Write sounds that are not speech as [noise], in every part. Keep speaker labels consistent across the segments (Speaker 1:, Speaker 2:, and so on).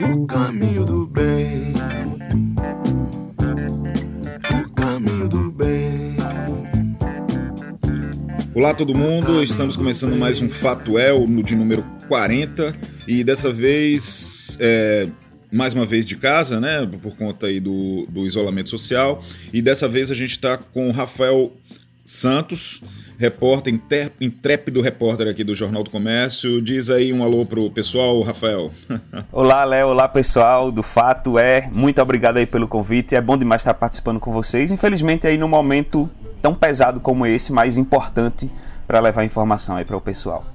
Speaker 1: O caminho do bem. O caminho do bem.
Speaker 2: Olá todo mundo, estamos começando mais um Fatuel no de número 40 e dessa vez é, mais uma vez de casa, né, por conta aí do, do isolamento social e dessa vez a gente está com o Rafael Santos, repórter, intrépido repórter aqui do Jornal do Comércio. Diz aí um alô pro pessoal, Rafael. [laughs]
Speaker 3: Olá, Léo. Olá, pessoal do Fato é. Muito obrigado aí pelo convite. É bom demais estar participando com vocês. Infelizmente aí num momento tão pesado como esse, mas importante para levar informação aí para o pessoal.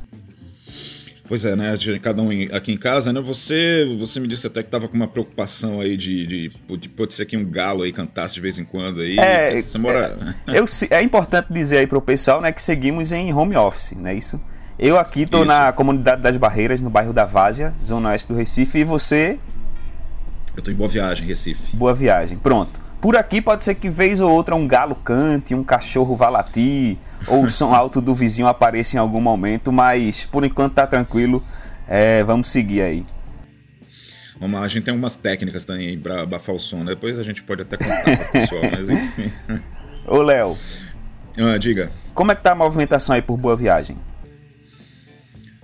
Speaker 2: Pois é, né? Cada um aqui em casa, né? Você, você me disse até que tava com uma preocupação aí de, de, de pode ser que um galo aí cantasse de vez em quando aí.
Speaker 3: É, você mora... é, eu, é importante dizer aí pro pessoal, né, que seguimos em home office, né? Isso. Eu aqui tô Isso. na comunidade das Barreiras, no bairro da Várzea, zona oeste do Recife, e você?
Speaker 2: Eu tô em Boa Viagem, Recife.
Speaker 3: Boa Viagem, pronto. Por aqui pode ser que vez ou outra um galo cante, um cachorro vá latir, ou o som alto do vizinho apareça em algum momento, mas por enquanto tá tranquilo. É, vamos seguir aí.
Speaker 2: Vamos lá, a gente tem algumas técnicas também para abafar o som, né? depois a gente pode até contar pro pessoal, mas enfim. [laughs]
Speaker 3: Ô Léo.
Speaker 2: Ah, diga.
Speaker 3: Como é que tá a movimentação aí por Boa Viagem?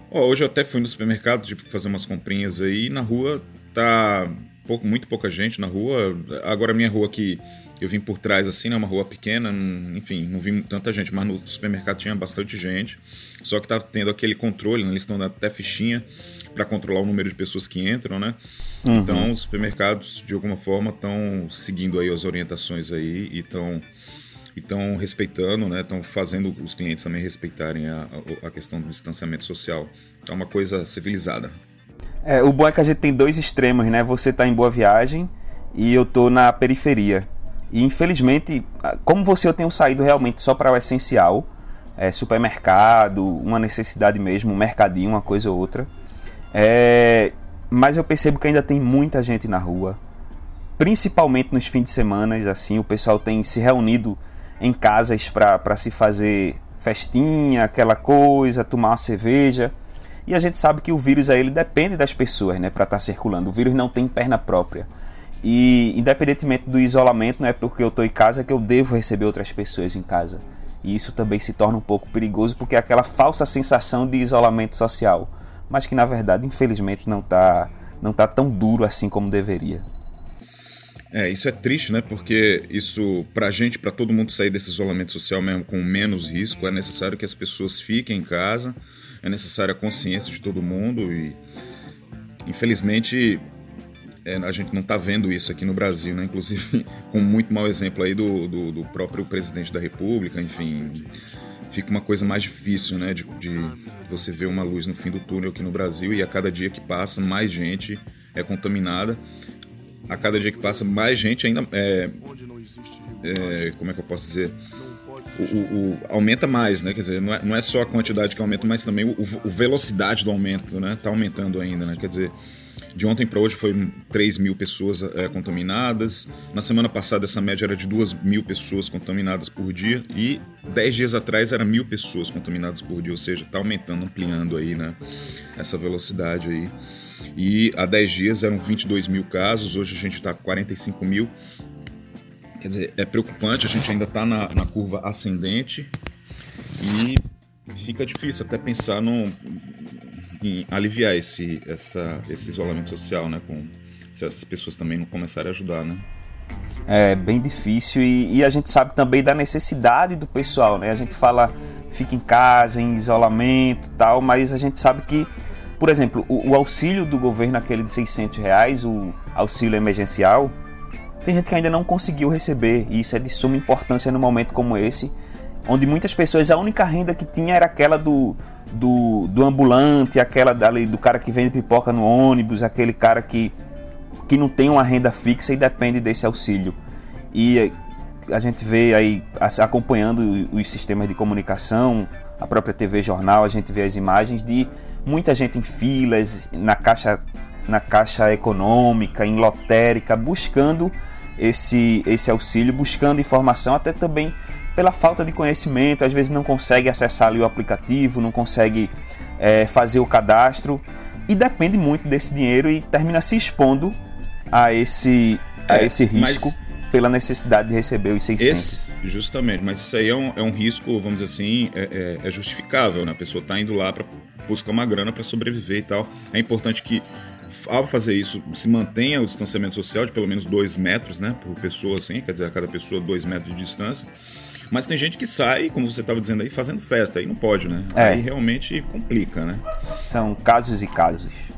Speaker 2: Oh, hoje eu até fui no supermercado tipo, fazer umas comprinhas aí, na rua tá pouco, muito pouca gente na rua. Agora a minha rua aqui, eu vim por trás assim, né, uma rua pequena, enfim, não vi tanta gente, mas no supermercado tinha bastante gente. Só que tá tendo aquele controle, né, eles estão dando até fichinha para controlar o número de pessoas que entram, né? Uhum. Então os supermercados de alguma forma estão seguindo aí as orientações aí e estão estão respeitando, né? Estão fazendo os clientes também respeitarem a, a questão do distanciamento social. É uma coisa civilizada.
Speaker 3: É, o bom é que a gente tem dois extremos, né? Você está em Boa Viagem e eu tô na periferia. E infelizmente, como você eu tenho saído realmente só para o essencial, é, supermercado, uma necessidade mesmo, um mercadinho, uma coisa ou outra. É, mas eu percebo que ainda tem muita gente na rua, principalmente nos fins de semana, assim, o pessoal tem se reunido em casas para se fazer festinha, aquela coisa, tomar uma cerveja. E a gente sabe que o vírus aí ele depende das pessoas, né, para estar tá circulando. O vírus não tem perna própria. E independentemente do isolamento, não é porque eu estou em casa que eu devo receber outras pessoas em casa. E isso também se torna um pouco perigoso porque é aquela falsa sensação de isolamento social, mas que na verdade, infelizmente, não está não tá tão duro assim como deveria.
Speaker 2: É, isso é triste, né? Porque isso, pra gente, para todo mundo sair desse isolamento social mesmo com menos risco, é necessário que as pessoas fiquem em casa, é necessária a consciência de todo mundo e infelizmente é, a gente não está vendo isso aqui no Brasil, né? Inclusive [laughs] com muito mau exemplo aí do, do, do, próprio presidente da República, enfim, fica uma coisa mais difícil, né? De, de, você ver uma luz no fim do túnel aqui no Brasil e a cada dia que passa mais gente é contaminada, a cada dia que passa mais gente ainda é, é como é que eu posso dizer o, o, aumenta mais, né? Quer dizer, não é, não é só a quantidade que aumenta, mas também o, o velocidade do aumento, né? Tá aumentando ainda, né? Quer dizer, de ontem para hoje foi 3 mil pessoas é, contaminadas. Na semana passada essa média era de 2 mil pessoas contaminadas por dia e 10 dias atrás era mil pessoas contaminadas por dia, ou seja, está aumentando, ampliando aí, né? Essa velocidade aí. E há 10 dias eram 22 mil casos, hoje a gente está com 45 mil. Quer dizer, é preocupante, a gente ainda está na, na curva ascendente e fica difícil até pensar no, em aliviar esse, essa, esse isolamento social, né? Com, se essas pessoas também não começarem a ajudar, né?
Speaker 3: É bem difícil e, e, a gente sabe também da necessidade do pessoal, né? A gente fala fica em casa, em isolamento tal, mas a gente sabe que, por exemplo, o, o auxílio do governo, aquele de 600 reais, o auxílio emergencial, tem gente que ainda não conseguiu receber, e isso é de suma importância num momento como esse, onde muitas pessoas a única renda que tinha era aquela do, do, do ambulante, aquela dali, do cara que vende pipoca no ônibus, aquele cara que, que não tem uma renda fixa e depende desse auxílio. E a gente vê aí, acompanhando os sistemas de comunicação, a própria TV Jornal, a gente vê as imagens de muita gente em filas, na caixa, na caixa econômica, em lotérica, buscando esse, esse auxílio, buscando informação, até também pela falta de conhecimento, às vezes não consegue acessar ali o aplicativo, não consegue é, fazer o cadastro. e depende muito desse dinheiro e termina se expondo a esse, a
Speaker 2: É,
Speaker 3: esse risco pela necessidade de receber os 600.
Speaker 2: Esse, justamente, mas isso aí é um, é um risco, vamos dizer assim, é, é- é justificável, né? A pessoa tá indo lá para buscar uma grana para sobreviver e tal. É importante que, ao fazer isso, se mantenha o distanciamento social de pelo menos dois metros, né? Por pessoa, assim, quer dizer, a cada pessoa dois metros de distância. Mas tem gente que sai, como você estava dizendo aí, fazendo festa. Aí não pode, né?
Speaker 3: É.
Speaker 2: Aí realmente complica, né?
Speaker 3: São casos e casos.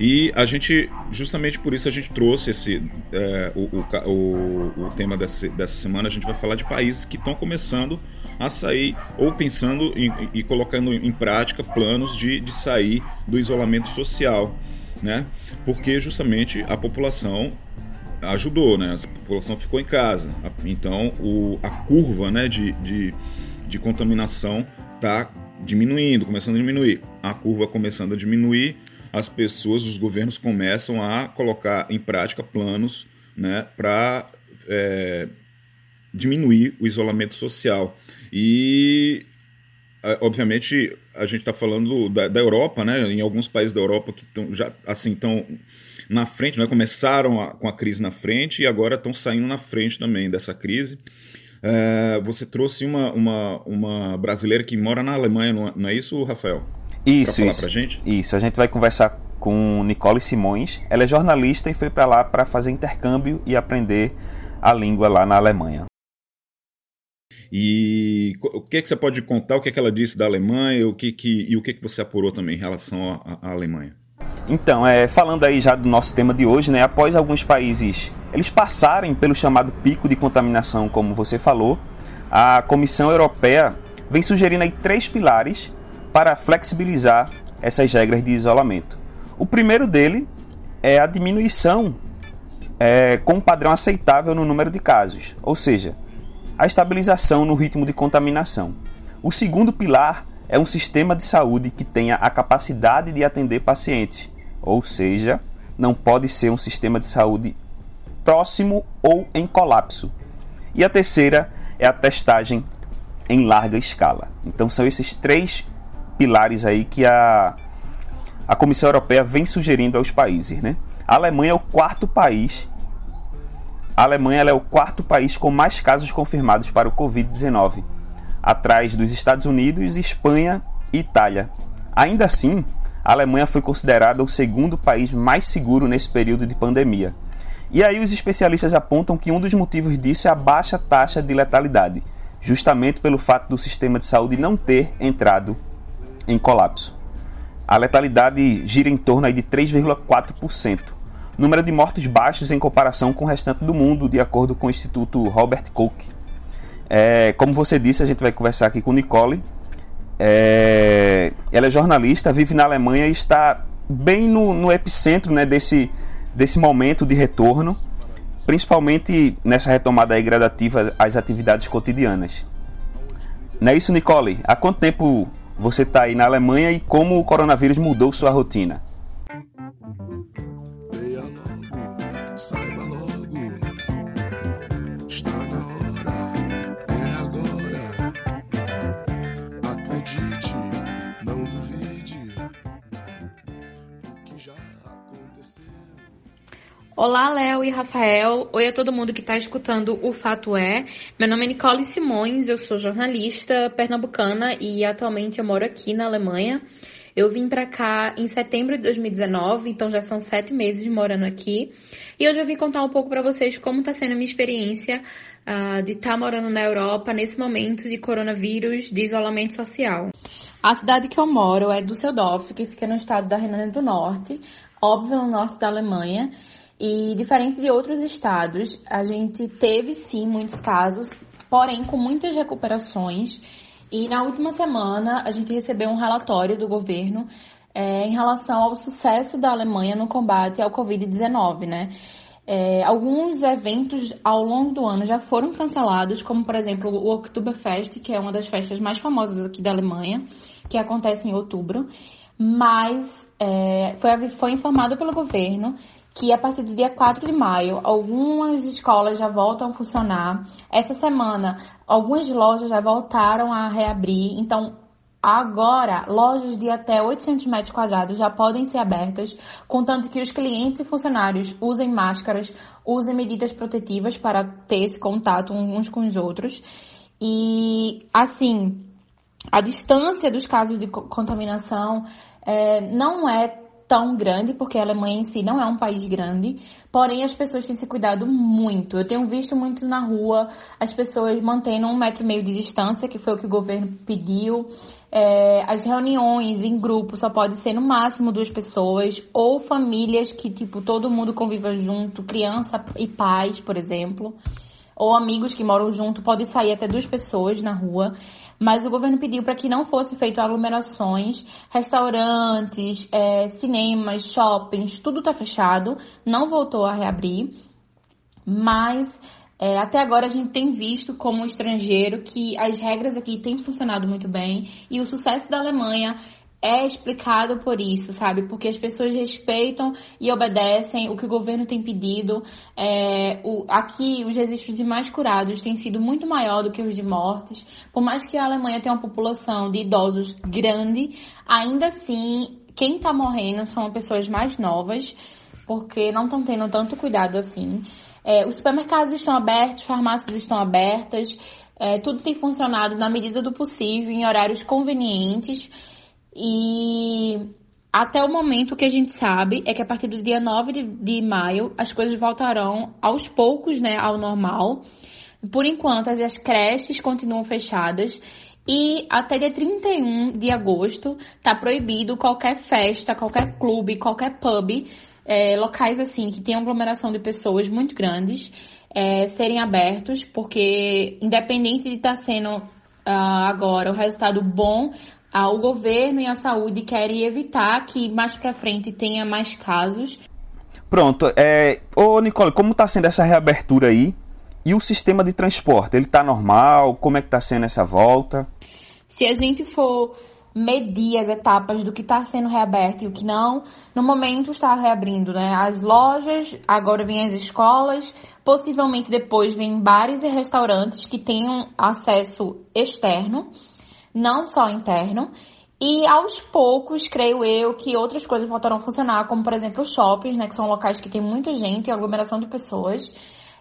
Speaker 2: E a gente, justamente por isso, a gente trouxe esse é, o, o, o, tema dessa, dessa semana. A gente vai falar de países que estão começando a sair ou pensando e colocando em prática planos de, de sair do isolamento social, né? Porque justamente a população ajudou, né? A população ficou em casa. Então o, a curva né, de, de, de contaminação está diminuindo, começando a diminuir. A curva começando a diminuir, as pessoas, os governos começam a colocar em prática planos né, para diminuir o isolamento social. E é, obviamente a gente está falando da, da Europa, né? Em alguns países da Europa que estão já assim estão na frente, né? Começaram a- com a crise na frente e agora estão saindo na frente também dessa crise. É, você trouxe uma, uma, uma brasileira que mora na Alemanha, não é, é isso, Rafael?
Speaker 3: Isso,
Speaker 2: falar
Speaker 3: isso.
Speaker 2: pra gente?
Speaker 3: Isso, a gente vai conversar com Nicole Simões. Ela é jornalista e foi para lá para fazer intercâmbio e aprender a língua lá na Alemanha.
Speaker 2: E o que, que você pode contar? O que, que ela disse da Alemanha o que que, e o que, que você apurou também em relação à Alemanha?
Speaker 3: Então, é, falando aí já do nosso tema de hoje, né, após alguns países eles passarem pelo chamado pico de contaminação, como você falou, a Comissão Europeia vem sugerindo aí três pilares para flexibilizar essas regras de isolamento. O primeiro dele é a diminuição é, com um padrão aceitável no número de casos, ou seja, a estabilização no ritmo de contaminação. O segundo pilar é um sistema de saúde que tenha a capacidade de atender pacientes, ou seja, não pode ser um sistema de saúde próximo ou em colapso. E a terceira é a testagem em larga escala. Então são esses três pilares aí que a, a Comissão Europeia vem sugerindo aos países. Né? A Alemanha é o quarto país. A Alemanha é o quarto país com mais casos confirmados para o Covid-19, atrás dos Estados Unidos, Espanha e Itália. Ainda assim, a Alemanha foi considerada o segundo país mais seguro nesse período de pandemia. E aí os especialistas apontam que um dos motivos disso é a baixa taxa de letalidade, justamente pelo fato do sistema de saúde não ter entrado em colapso. A letalidade gira em torno de 3,4%. Número de mortos baixos em comparação com o restante do mundo, de acordo com o Instituto Robert Koch. É, como você disse, a gente vai conversar aqui com Nicole. É, ela é jornalista, vive na Alemanha e está bem no, no epicentro né, desse, desse momento de retorno, principalmente nessa retomada gradativa às atividades cotidianas. Não é isso, Nicole? Há quanto tempo você está aí na Alemanha e como o coronavírus mudou sua rotina?
Speaker 4: Olá, Léo e Rafael. Oi a todo mundo que está escutando o Fato É. Meu nome é Nicole Simões, eu sou jornalista pernambucana e atualmente eu moro aqui na Alemanha. Eu vim para cá em setembro de 2019, então já são sete meses morando aqui. E hoje eu vim contar um pouco para vocês como está sendo a minha experiência ah, de estar morando na Europa nesse momento de coronavírus, de isolamento social. A cidade que eu moro é Düsseldorf, que fica no estado da Renânia do Norte, óbvio no norte da Alemanha. E diferente de outros estados, a gente teve sim muitos casos, porém com muitas recuperações. E na última semana a gente recebeu um relatório do governo é, em relação ao sucesso da Alemanha no combate ao Covid-19, né? É, alguns eventos ao longo do ano já foram cancelados, como por exemplo o Oktoberfest, que é uma das festas mais famosas aqui da Alemanha, que acontece em outubro. Mas é, foi, foi informado pelo governo que a partir do dia 4 de maio, algumas escolas já voltam a funcionar. Essa semana, algumas lojas já voltaram a reabrir. Então, Agora, lojas de até 800 metros quadrados já podem ser abertas, contanto que os clientes e funcionários usem máscaras, usem medidas protetivas para ter esse contato uns com os outros. E, assim, a distância dos casos de contaminação é, não é tão grande, porque a Alemanha em si não é um país grande, porém as pessoas têm se cuidado muito. Eu tenho visto muito na rua as pessoas mantendo um metro e meio de distância, que foi o que o governo pediu. É, as reuniões em grupo só pode ser no máximo duas pessoas, ou famílias que, tipo, todo mundo conviva junto, criança e pais, por exemplo, ou amigos que moram junto, pode sair até duas pessoas na rua mas o governo pediu para que não fosse feito aglomerações, restaurantes, é, cinemas, shoppings, tudo está fechado, não voltou a reabrir, mas é, até agora a gente tem visto como estrangeiro que as regras aqui têm funcionado muito bem e o sucesso da Alemanha é explicado por isso, sabe? Porque as pessoas respeitam e obedecem o que o governo tem pedido. É, o, aqui, os registros de mais curados têm sido muito maior do que os de mortes. Por mais que a Alemanha tenha uma população de idosos grande, ainda assim, quem está morrendo são pessoas mais novas, porque não estão tendo tanto cuidado assim. É, os supermercados estão abertos, farmácias estão abertas, é, tudo tem funcionado na medida do possível, em horários convenientes. E até o momento o que a gente sabe é que a partir do dia 9 de, de maio as coisas voltarão aos poucos né, ao normal. Por enquanto, as, as creches continuam fechadas e até dia 31 de agosto está proibido qualquer festa, qualquer clube, qualquer pub, é, locais assim que tenham aglomeração de pessoas muito grandes, é, serem abertos, porque independente de estar tá sendo uh, agora o resultado bom ah, o governo e a saúde querem evitar que mais para frente tenha mais casos.
Speaker 3: Pronto. É... Ô, Nicole, como está sendo essa reabertura aí? E o sistema de transporte, ele está normal? Como é que está sendo essa volta?
Speaker 4: Se a gente for medir as etapas do que está sendo reaberto e o que não, no momento está reabrindo, né? As lojas, agora vêm as escolas, possivelmente depois vêm bares e restaurantes que tenham acesso externo não só interno. E aos poucos, creio eu, que outras coisas voltarão a funcionar, como por exemplo os shoppings, né, que são locais que tem muita gente, aglomeração de pessoas.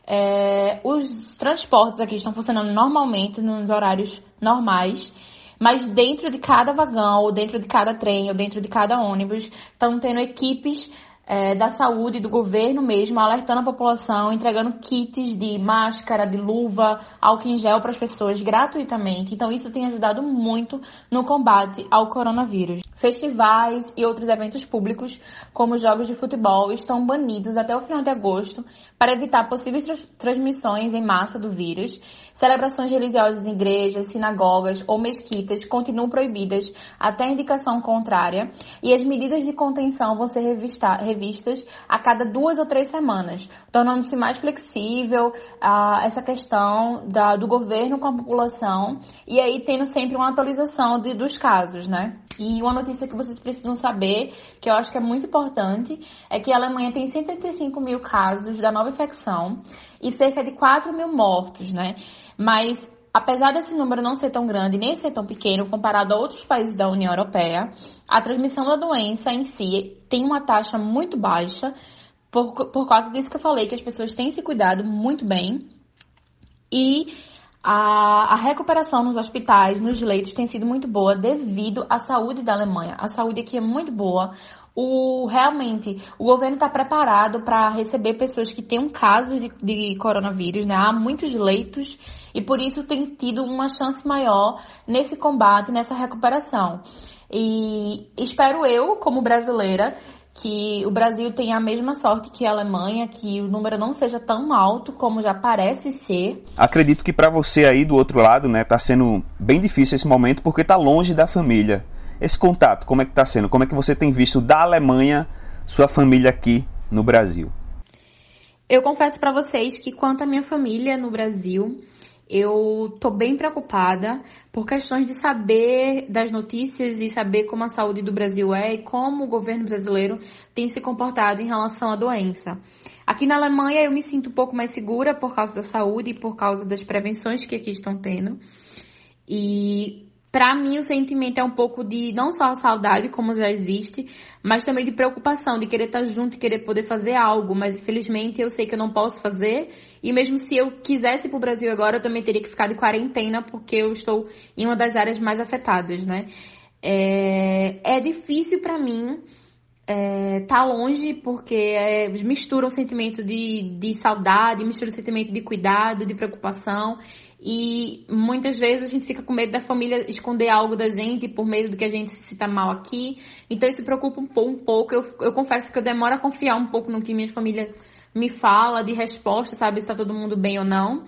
Speaker 4: É, os transportes aqui estão funcionando normalmente nos horários normais, mas dentro de cada vagão, ou dentro de cada trem, ou dentro de cada ônibus, estão tendo equipes é, da saúde, do governo mesmo, alertando a população, entregando kits de máscara, de luva, álcool em gel para as pessoas gratuitamente. Então, isso tem ajudado muito no combate ao coronavírus. Festivais e outros eventos públicos, como jogos de futebol, estão banidos até o final de agosto para evitar possíveis tra transmissões em massa do vírus. Celebrações religiosas em igrejas, sinagogas ou mesquitas continuam proibidas até indicação contrária e as medidas de contenção vão ser revistas a cada duas ou três semanas, tornando-se mais flexível uh, essa questão da, do governo com a população e aí tendo sempre uma atualização de, dos casos, né? E uma notícia que vocês precisam saber, que eu acho que é muito importante, é que a Alemanha tem 185 mil casos da nova infecção e cerca de 4 mil mortos, né? Mas apesar desse número não ser tão grande nem ser tão pequeno comparado a outros países da União Europeia, a transmissão da doença em si tem uma taxa muito baixa, por, por causa disso que eu falei, que as pessoas têm se cuidado muito bem e a, a, recuperação nos hospitais, nos leitos, tem sido muito boa devido à saúde da Alemanha. A saúde aqui é muito boa o realmente o governo está preparado para receber pessoas que tenham casos de, de, coronavírus, né? Há muitos leitos e por isso tem tido uma chance maior nesse combate, nessa recuperação. E espero eu, como brasileira, que o Brasil tenha a mesma sorte que a Alemanha, que o número não seja tão alto como já parece ser.
Speaker 3: Acredito que para você aí do outro lado, né, tá sendo bem difícil esse momento porque tá longe da família. Esse contato, como é que está sendo? Como é que você tem visto da Alemanha sua família aqui no Brasil?
Speaker 4: Eu confesso para vocês que quanto à minha família no Brasil, eu tô bem preocupada por questões de saber das notícias e saber como a saúde do Brasil é e como o governo brasileiro tem se comportado em relação à doença. Aqui na Alemanha eu me sinto um pouco mais segura por causa da saúde e por causa das prevenções que aqui estão tendo. E para mim o sentimento é um pouco de não só saudade, como já existe, mas também de preocupação, de querer estar junto, e querer poder fazer algo, mas infelizmente eu sei que eu não posso fazer, e mesmo se eu quisesse para o Brasil agora, eu também teria que ficar de quarentena, porque eu estou em uma das áreas mais afetadas, né? É, é difícil para mim é, tá longe porque é, mistura o sentimento de, de saudade, mistura o sentimento de cuidado, de preocupação e muitas vezes a gente fica com medo da família esconder algo da gente por medo do que a gente se sinta mal aqui. Então isso preocupa um pouco. Um pouco. Eu, eu confesso que eu demoro a confiar um pouco no que minha família me fala de resposta, sabe, se está todo mundo bem ou não.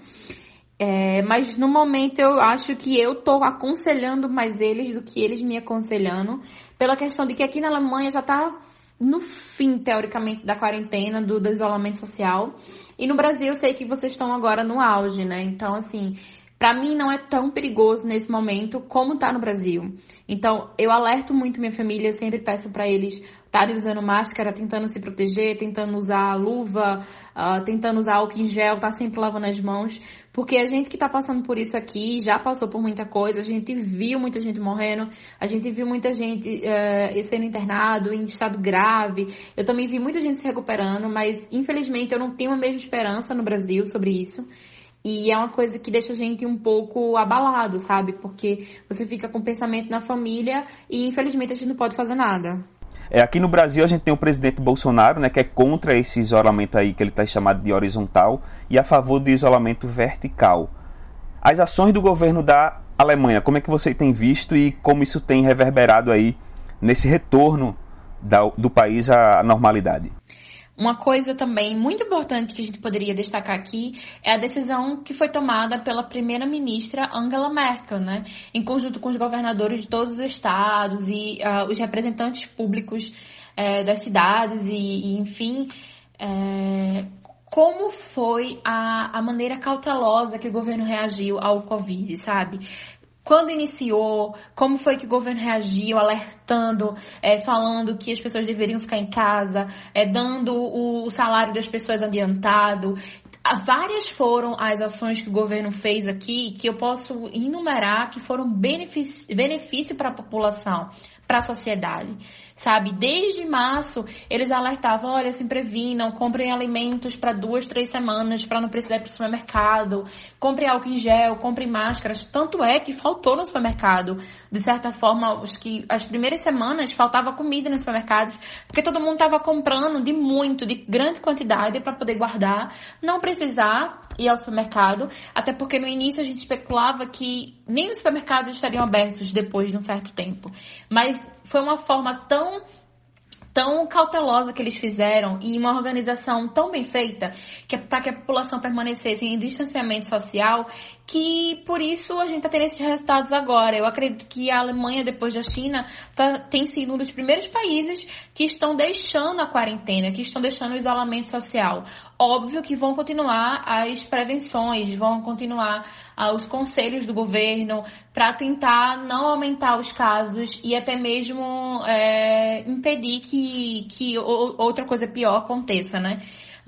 Speaker 4: É, mas no momento eu acho que eu tô aconselhando mais eles do que eles me aconselhando, pela questão de que aqui na Alemanha já tá no fim, teoricamente, da quarentena, do, do isolamento social. E no Brasil eu sei que vocês estão agora no auge, né? Então, assim, para mim não é tão perigoso nesse momento como tá no Brasil. Então, eu alerto muito minha família, eu sempre peço para eles estarem usando máscara, tentando se proteger, tentando usar luva, uh, tentando usar álcool em gel, tá sempre lavando as mãos, porque a gente que tá passando por isso aqui já passou por muita coisa, a gente viu muita gente morrendo, a gente viu muita gente uh, sendo internado em estado grave, eu também vi muita gente se recuperando, mas infelizmente eu não tenho a mesma esperança no Brasil sobre isso. E é uma coisa que deixa a gente um pouco abalado, sabe? Porque você fica com pensamento na família e infelizmente a gente não pode fazer nada.
Speaker 3: É, aqui no Brasil a gente tem o presidente Bolsonaro, né, que é contra esse isolamento aí que ele está chamado de horizontal e a favor do isolamento vertical. As ações do governo da Alemanha, como é que você tem visto e como isso tem reverberado aí nesse retorno da, do país à normalidade?
Speaker 4: Uma coisa também muito importante que a gente poderia destacar aqui é a decisão que foi tomada pela primeira-ministra Angela Merkel, né? Em conjunto com os governadores de todos os estados e uh, os representantes públicos uh, das cidades e, e enfim, uh, como foi a, a maneira cautelosa que o governo reagiu ao Covid, sabe? Quando iniciou, como foi que o governo reagiu, alertando, é, falando que as pessoas deveriam ficar em casa, é, dando o, salário das pessoas adiantado. Várias foram as ações que o governo fez aqui que eu posso enumerar que foram benefício, benefício para a população, para a sociedade sabe? Desde março, eles alertavam: olha, se previnam, comprem alimentos para duas, três semanas para não precisar ir para o supermercado, comprem álcool em gel, comprem máscaras. Tanto é que faltou no supermercado. De certa forma, os que as primeiras semanas faltava comida nos supermercados, porque todo mundo estava comprando de muito, de grande quantidade para poder guardar, não precisar ir ao supermercado, até porque no início a gente especulava que nem os supermercados estariam abertos depois de um certo tempo. Mas foi uma forma tão tão cautelosa que eles fizeram e uma organização tão bem feita que é para que a população permanecesse em distanciamento social que por isso a gente está tendo esses resultados agora. Eu acredito que a Alemanha, depois da China, tá, tem sido um dos primeiros países que estão deixando a quarentena, que estão deixando o isolamento social. Óbvio que vão continuar as prevenções, vão continuar ah, os conselhos do governo para tentar não aumentar os casos e até mesmo é, impedir que, que outra coisa pior aconteça, né?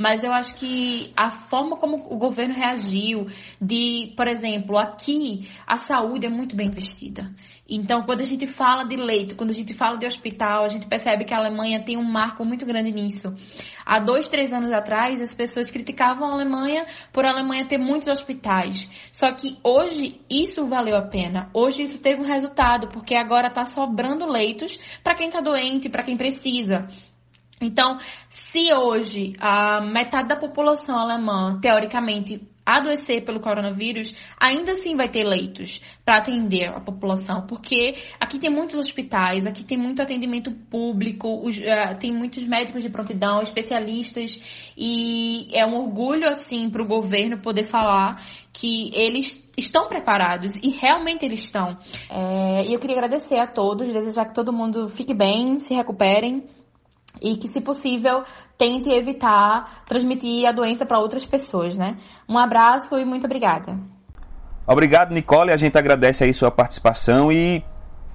Speaker 4: Mas eu acho que a forma como o governo reagiu, de, por exemplo, aqui a saúde é muito bem investida. Então, quando a gente fala de leito, quando a gente fala de hospital, a gente percebe que a Alemanha tem um marco muito grande nisso. Há dois, três anos atrás, as pessoas criticavam a Alemanha por a Alemanha ter muitos hospitais. Só que hoje isso valeu a pena. Hoje isso teve um resultado, porque agora está sobrando leitos para quem está doente, para quem precisa. Então, se hoje a metade da população alemã, teoricamente, adoecer pelo coronavírus, ainda assim vai ter leitos para atender a população, porque aqui tem muitos hospitais, aqui tem muito atendimento público, os, uh, tem muitos médicos de prontidão, especialistas, e é um orgulho, assim, para o governo poder falar que eles estão preparados e realmente eles estão. É, e eu queria agradecer a todos, desejar que todo mundo fique bem, se recuperem e que, se possível, tente evitar transmitir a doença para outras pessoas, né? Um abraço e muito obrigada.
Speaker 3: Obrigado, Nicole. A gente agradece aí sua participação e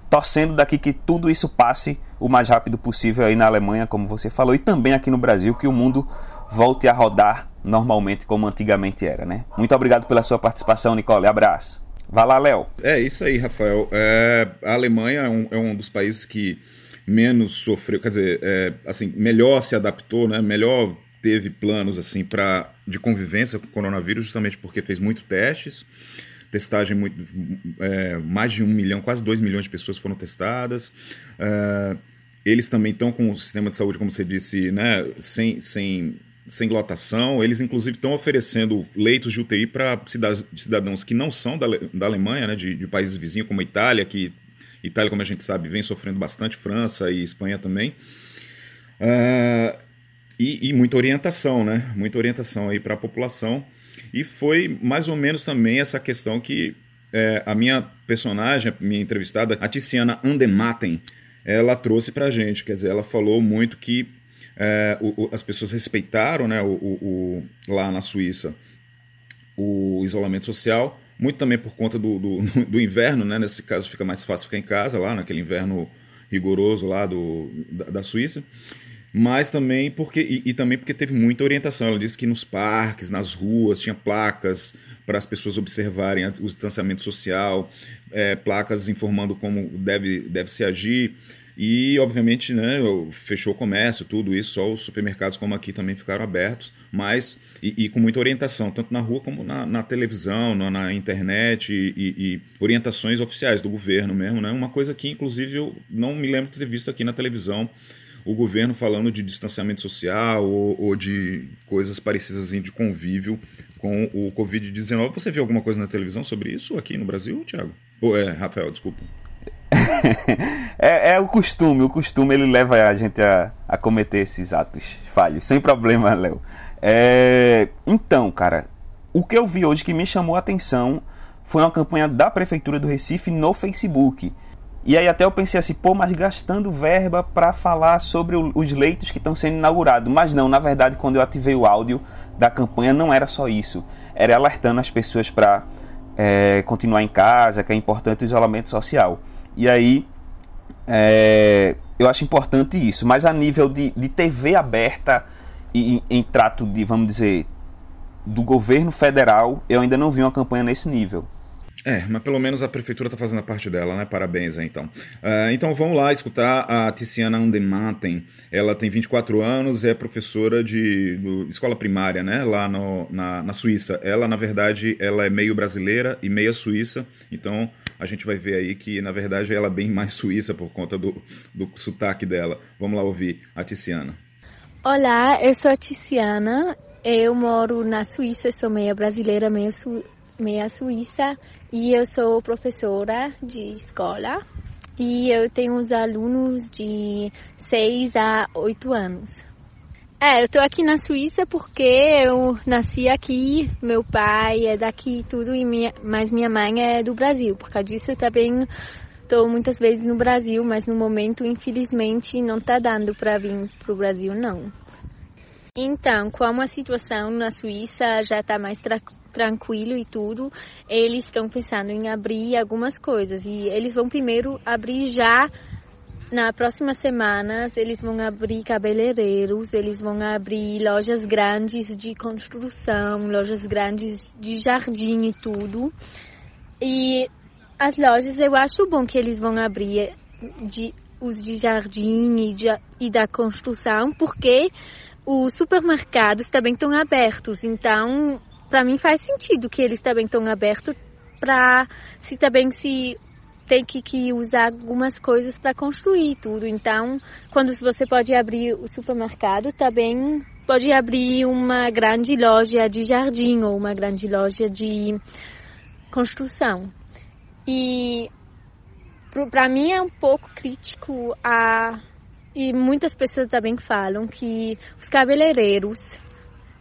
Speaker 3: torcendo daqui que tudo isso passe o mais rápido possível aí na Alemanha, como você falou, e também aqui no Brasil, que o mundo volte a rodar normalmente como antigamente era, né? Muito obrigado pela sua participação, Nicole. Abraço. Vai lá, Léo.
Speaker 2: É isso aí, Rafael. É, a Alemanha é um, é um, dos países que menos sofreu, quer dizer, é, assim, melhor se adaptou, né? Melhor teve planos assim para de convivência com o coronavírus, justamente porque fez muito testes, testagem muito, é, mais de um milhão, quase dois milhões de pessoas foram testadas. É, eles também estão com o sistema de saúde, como você disse, né, sem, sem, sem lotação. Eles, inclusive, estão oferecendo leitos de UTI para cidadãos que não são da, da Alemanha, né, de, de países vizinhos, como a Itália, que Itália, como a gente sabe, vem sofrendo bastante, França e Espanha também. Uh, e, e, muita orientação, né? Muita orientação aí para a população. E foi mais ou menos também essa questão que é, a minha personagem, a minha entrevistada, a Tiziana Andematen, ela trouxe para a gente. Quer dizer, ela falou muito que é, o, o, as pessoas respeitaram né, o, lá na Suíça o isolamento social, muito também por conta do, do, [laughs] do, inverno, né? Nesse caso fica mais fácil ficar em casa lá, naquele inverno rigoroso lá do, da, da Suíça mas também porque e, e, também porque teve muita orientação. Ela disse que nos parques, nas ruas, tinha placas para as pessoas observarem o distanciamento social, é, placas informando como deve, deve se agir. E, obviamente, né, fechou o comércio, tudo isso, só os supermercados como aqui também ficaram abertos, mas e, e com muita orientação, tanto na rua como na, na televisão, na, na internet e, e, orientações oficiais do governo mesmo, né? Uma coisa que, inclusive, eu não me lembro de ter visto aqui na televisão o governo falando de distanciamento social ou, ou de coisas parecidas assim, de convívio com o Covid-19. Você viu alguma coisa na televisão sobre isso aqui no Brasil, Thiago? Ou é, Rafael, desculpa. [laughs]
Speaker 3: é, é, o costume, o costume ele leva a gente a, a cometer esses atos falhos, sem problema, [laughs] Léo. É, então, cara, o que eu vi hoje que me chamou a atenção foi uma campanha da Prefeitura do Recife no Facebook. E aí até eu pensei assim, pô, mas gastando verba para falar sobre os leitos que estão sendo inaugurados. Mas não, na verdade, quando eu ativei o áudio da campanha, não era só isso. Era alertando as pessoas para é, continuar em casa, que é importante o isolamento social. E aí é, eu acho importante isso. Mas a nível de, de TV aberta e em, em trato de, vamos dizer, do governo federal, eu ainda não vi uma campanha nesse nível.
Speaker 2: É, mas pelo menos a prefeitura está fazendo a parte dela, né? Parabéns, então. Uh, então vamos lá escutar a Tiziana Andematen. Ela tem 24 anos, é professora de, escola primária, né? Lá no, na, na Suíça. Ela, na verdade, ela é meio brasileira e meia suíça. Então a gente vai ver aí que, na verdade, ela é bem mais suíça por conta do, do sotaque dela. Vamos lá ouvir a Tiziana.
Speaker 5: Olá, eu sou a Tiziana. Eu moro na Suíça, sou meia brasileira, meia, su meia suíça e eu sou professora de escola e eu tenho uns alunos de 6 a 8 anos. É, eu tô aqui na Suíça porque eu nasci aqui, meu pai é daqui tudo, e minha, mas minha mãe é do Brasil. Por causa disso eu também tô muitas vezes no Brasil, mas no momento, infelizmente, não tá dando para vir pro Brasil, não. Então, como a situação na Suíça já está mais tra tranquilo e tudo, eles estão pensando em abrir algumas coisas e eles vão primeiro abrir já na próxima semana eles vão abrir cabeleireiros, eles vão abrir lojas grandes de construção, lojas grandes de jardim e tudo. E as lojas eu acho bom que eles vão abrir de, os de jardim e, de, e da construção, porque os supermercados também estão abertos, então para mim faz sentido que eles também estão abertos para se também se tem que, que usar algumas coisas para construir tudo. Então, quando você pode abrir o supermercado, também pode abrir uma grande loja de jardim ou uma grande loja de construção. E para mim é um pouco crítico a e muitas pessoas também falam que os cabeleireiros,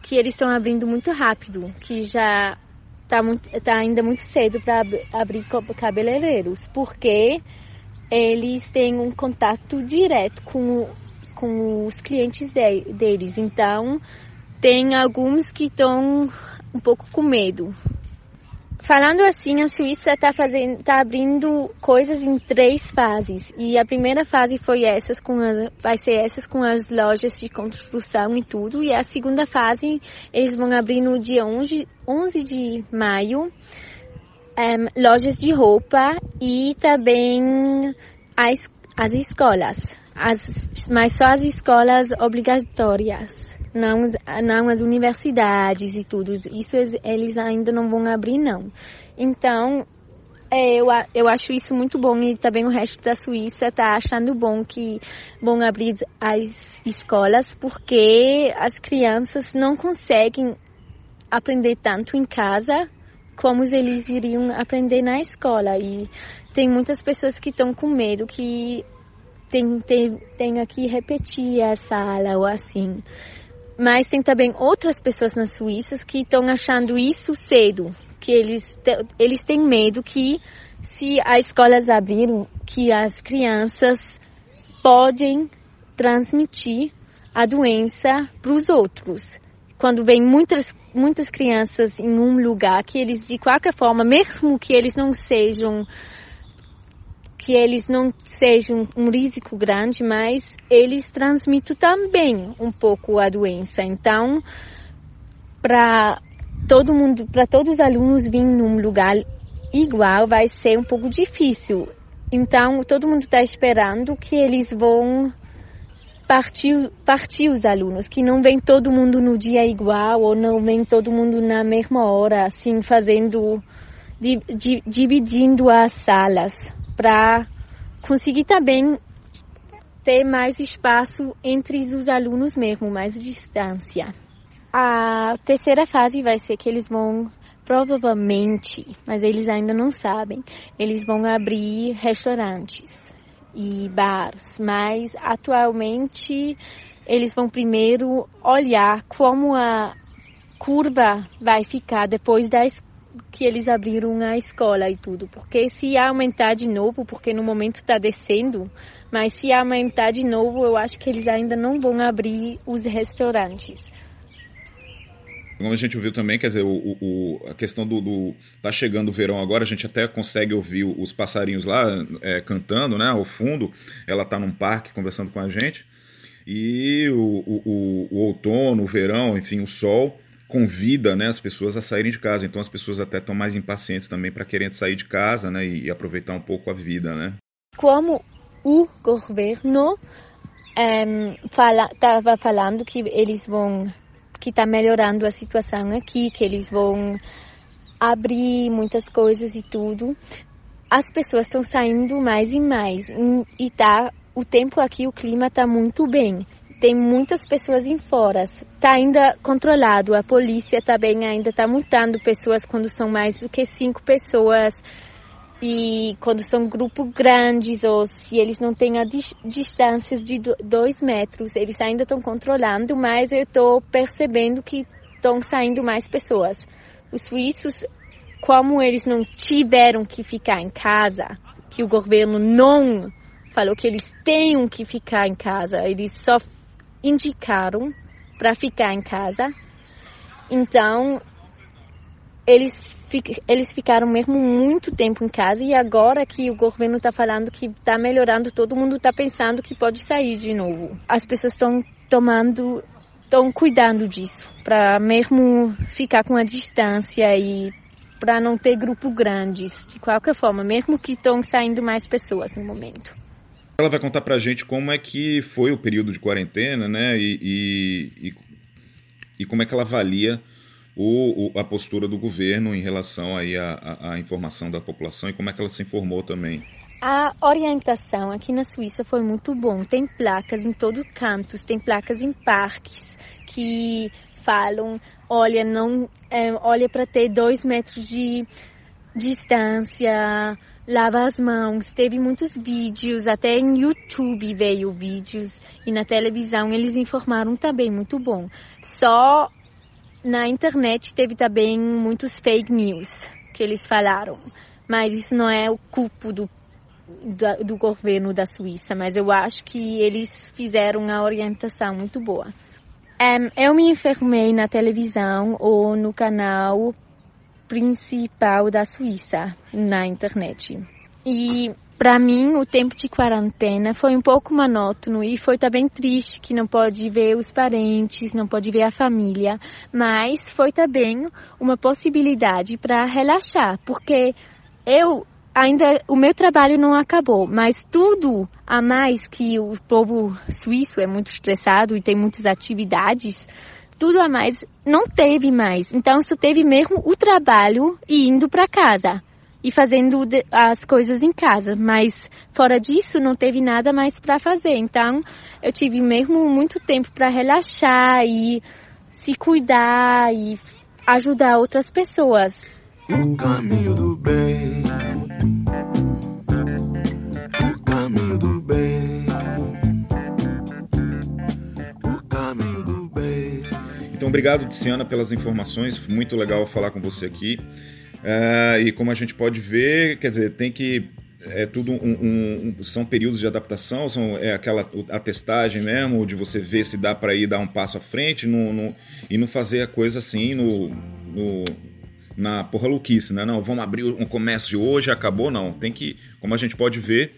Speaker 5: que eles estão abrindo muito rápido, que já está tá ainda muito cedo para abrir cabeleireiros, porque eles têm um contato direto com, com os clientes de, deles. Então, tem alguns que estão um pouco com medo Falando assim, a Suíça está tá abrindo coisas em três fases. E a primeira fase foi essas com as, vai ser essas com as lojas de construção e tudo. E a segunda fase eles vão abrir no dia 11, 11 de maio um, lojas de roupa e também as, as escolas, as, mas só as escolas obrigatórias, não, não as universidades e tudo. Isso eles ainda não vão abrir, não. Então, é, eu, eu acho isso muito bom e também o resto da Suíça está achando bom que vão abrir as escolas porque as crianças não conseguem aprender tanto em casa como eles iriam aprender na escola. E tem muitas pessoas que estão com medo que tem, tem, que repetir a sala ou assim. Mas tem também outras pessoas na Suíça que estão achando isso cedo, que eles, eles têm medo que se as escolas abrirem, que as crianças podem transmitir a doença para os outros. Quando vem muitas muitas crianças em um lugar que eles de qualquer forma, mesmo que eles não sejam que eles não sejam um risco grande, mas eles transmitem também um pouco a doença. Então, para todo mundo, para todos os alunos virem num lugar igual, vai ser um pouco difícil. Então, todo mundo está esperando que eles vão partir, partir os alunos, que não vem todo mundo no dia igual ou não vem todo mundo na mesma hora, assim, fazendo, di, di, dividindo as salas para conseguir também ter mais espaço entre os alunos mesmo, mais distância. A terceira fase vai ser que eles vão provavelmente, mas eles ainda não sabem, eles vão abrir restaurantes e bars, mas atualmente eles vão primeiro olhar como a curva vai ficar depois da que eles abriram a escola e tudo, porque se aumentar de novo, porque no momento está descendo, mas se aumentar de novo, eu acho que eles ainda não vão abrir os restaurantes.
Speaker 2: Como a gente ouviu também, quer dizer, o, o, a questão do, do, Tá chegando o verão agora, a gente até consegue ouvir os passarinhos lá é, cantando, né? Ao fundo. Ela tá num parque conversando com a gente. E o, o, o outono, o verão, enfim, o sol convida né, as pessoas a saírem de casa. Então as pessoas até estão mais impacientes também para querer sair de casa né, e, e, aproveitar um pouco a vida. Né?
Speaker 5: Como o governo estava um, fala, falando que eles vão que está melhorando a situação aqui, que eles vão abrir muitas coisas e tudo. As pessoas estão saindo mais e mais e tá o tempo aqui, o clima está muito bem. Tem muitas pessoas em fora. Está ainda controlado. A polícia também ainda está multando pessoas quando são mais do que cinco pessoas e quando são grupos grandes ou se eles não têm a distâncias de dois metros, eles ainda estão controlando, mas eu estou percebendo que estão saindo mais pessoas. Os suíços, como eles não tiveram que ficar em casa, que o governo não falou que eles tenham que ficar em casa, eles só indicaram para ficar em casa. Então, eles, eles ficaram mesmo muito tempo em casa e agora que o governo está falando que está melhorando, todo mundo está pensando que pode sair de novo. As pessoas estão tomando, estão cuidando disso, para mesmo ficar com a distância e para não ter grupos grandes, de qualquer forma, mesmo que estão saindo mais pessoas no momento.
Speaker 2: Ela vai contar para a gente como é que foi o período de quarentena, né, e, e, e, e como é que ela avalia o, o, a postura do governo em relação aí à, à informação da população e como é que ela se informou também.
Speaker 5: A orientação aqui na Suíça foi muito bom. Tem placas em todo canto, tem placas em parques que falam, olha, não, é, olha para ter dois metros de distância, lava as mãos. Teve muitos vídeos, até em YouTube veio vídeos e na televisão eles informaram também muito bom. Só na internet teve também muitos fake news que eles falaram, mas isso não é o culpo do, do, do governo da Suíça, mas eu acho que eles fizeram a orientação muito boa. Um, eu me enfermei na televisão ou no canal principal da Suíça na internet. E para mim, o tempo de quarentena foi um pouco monótono e foi também triste que não pode ver os parentes, não pode ver a família, mas foi também uma possibilidade para relaxar, porque eu ainda o meu trabalho não acabou, mas tudo a mais que o povo suíço é muito estressado e tem muitas atividades, tudo a mais não teve mais. Então só teve mesmo o trabalho e indo para casa e fazendo as coisas em casa, mas fora disso não teve nada mais para fazer. Então eu tive mesmo muito tempo para relaxar e se cuidar e ajudar outras pessoas.
Speaker 1: O caminho do bem.
Speaker 2: Então, obrigado, Tiziana, pelas informações. Muito legal falar com você aqui. É, e como a gente pode ver, quer dizer, tem que é tudo um, um, são períodos de adaptação, são é aquela a testagem mesmo, de você ver se dá para ir dar um passo à frente no, no, e não fazer a coisa assim no, no na porra louquice, né? Não, vamos abrir um comércio hoje, acabou, não. Tem que, como a gente pode ver,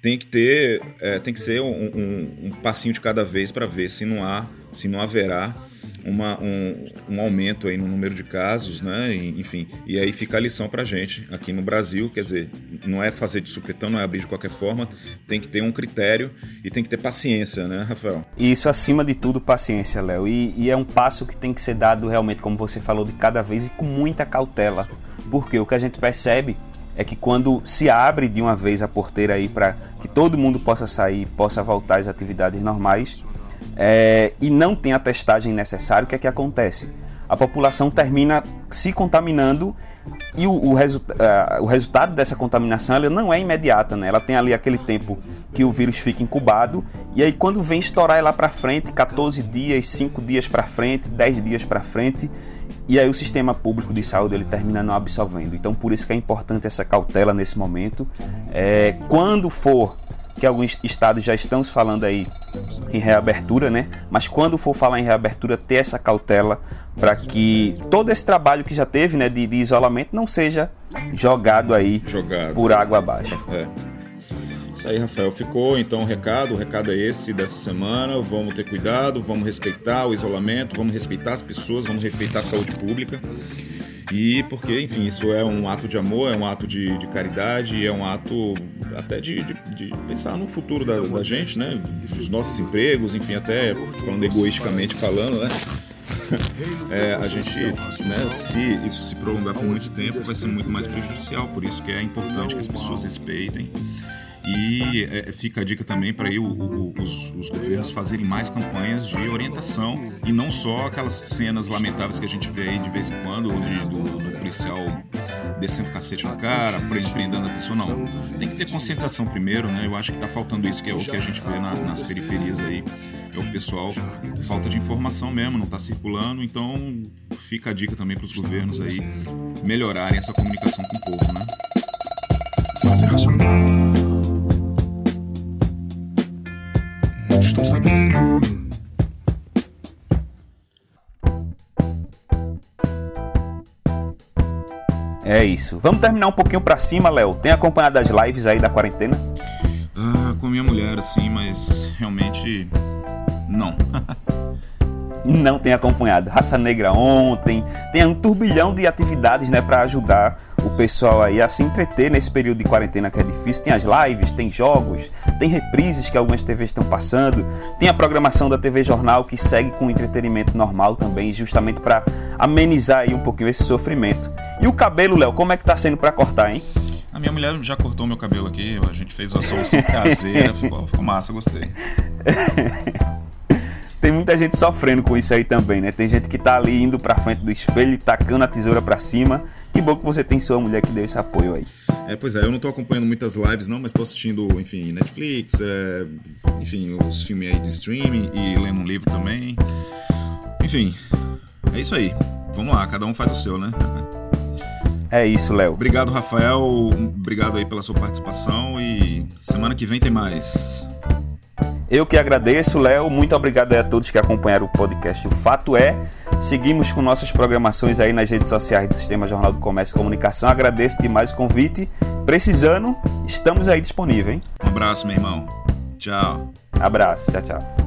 Speaker 2: tem que ter, é, tem que ser um, um, um passinho de cada vez para ver se não há, se não haverá uma, um, um, aumento aí no número de casos, né? E, enfim, e aí fica a lição para gente aqui no Brasil, quer dizer, não é fazer de supetão, não é abrir de qualquer forma, tem que ter um critério e tem que ter paciência, né, Rafael?
Speaker 3: Isso acima de tudo paciência, Léo. E, e é um passo que tem que ser dado realmente, como você falou, de cada vez e com muita cautela, porque o que a gente percebe é que quando se abre de uma vez a porteira aí para que todo mundo possa sair, possa voltar às atividades normais, é, e não tem a testagem necessária, o que é que acontece? A população termina se contaminando e o, o, resu uh, o resultado dessa contaminação ela não é imediata, né? Ela tem ali aquele tempo que o vírus fica incubado e aí quando vem estourar lá para frente, 14 dias, 5 dias para frente, 10 dias para frente, e aí o sistema público de saúde ele termina não absorvendo. Então por isso que é importante essa cautela nesse momento. É, quando for que alguns estados já estão falando aí em reabertura, né? Mas quando for falar em reabertura, ter essa cautela para que todo esse trabalho que já teve, né, de, de isolamento, não seja jogado aí
Speaker 2: jogado.
Speaker 3: por água abaixo.
Speaker 2: É. Isso aí, Rafael. Ficou então o recado. O recado é esse dessa semana. Vamos ter cuidado, vamos respeitar o isolamento, vamos respeitar as pessoas, vamos respeitar a saúde pública. E porque, enfim, isso é um ato de amor, é um ato de, de caridade, é um ato até de, de, de pensar no futuro da, da, gente, né? Dos nossos empregos, enfim, até falando egoisticamente falando, né? [laughs] É, a gente, né, se isso se prolongar por muito tempo, vai ser muito mais prejudicial. Por isso que é importante que as pessoas respeitem e é, fica a dica também para os, os, governos fazerem mais campanhas de orientação e não só aquelas cenas lamentáveis que a gente vê aí de vez em quando de, do, do, policial descendo cacete no cara, prendendo a pessoa. Não. Tem que ter conscientização primeiro, né? Eu acho que está faltando isso, que é o que a gente vê na, nas periferias aí. É o pessoal, falta de informação mesmo, não está circulando. Então fica a dica também para os governos aí melhorarem essa comunicação com o povo, né?
Speaker 1: Estão sabendo.
Speaker 3: É isso. Vamos terminar um pouquinho pra cima, Léo. Tem acompanhado as lives aí da quarentena?
Speaker 2: Ah, com minha mulher, sim, mas realmente não. [laughs]
Speaker 3: não tem acompanhado. Raça Negra ontem, tem um turbilhão de atividades, né, para ajudar pessoal aí a se entreter nesse período de quarentena que é difícil. Tem as lives, tem jogos, tem reprises que algumas TVs estão passando, tem a programação da TV Jornal que segue com entretenimento normal também, justamente para amenizar aí um pouquinho esse sofrimento. E o cabelo, Léo, como é que tá sendo para cortar, hein?
Speaker 2: A minha mulher já cortou meu cabelo aqui, a gente fez uma solução [laughs] caseira, ficou, ficou massa, gostei. [laughs]
Speaker 3: tem muita gente sofrendo com isso aí também, né? Tem gente que tá ali indo pra frente do espelho, tacando a tesoura para cima que bom que você tem sua mulher que deu esse apoio aí.
Speaker 2: É, pois é, eu não tô acompanhando muitas lives não, mas tô assistindo, enfim, Netflix, é, enfim, os filmes aí de streaming e lendo um livro também. Enfim, é isso aí. Vamos lá, cada um faz o seu, né?
Speaker 3: É isso, Léo.
Speaker 2: Obrigado, Rafael. Obrigado aí pela sua participação e semana que vem tem mais.
Speaker 3: Eu que agradeço, Léo. Muito obrigado a todos que acompanharam o podcast O Fato É. Seguimos com nossas programações aí nas redes sociais do Sistema Jornal do Comércio e Comunicação. Agradeço demais o convite. Precisando, estamos aí disponíveis, hein?
Speaker 2: Um abraço, meu irmão. Tchau.
Speaker 3: Abraço. Tchau, tchau.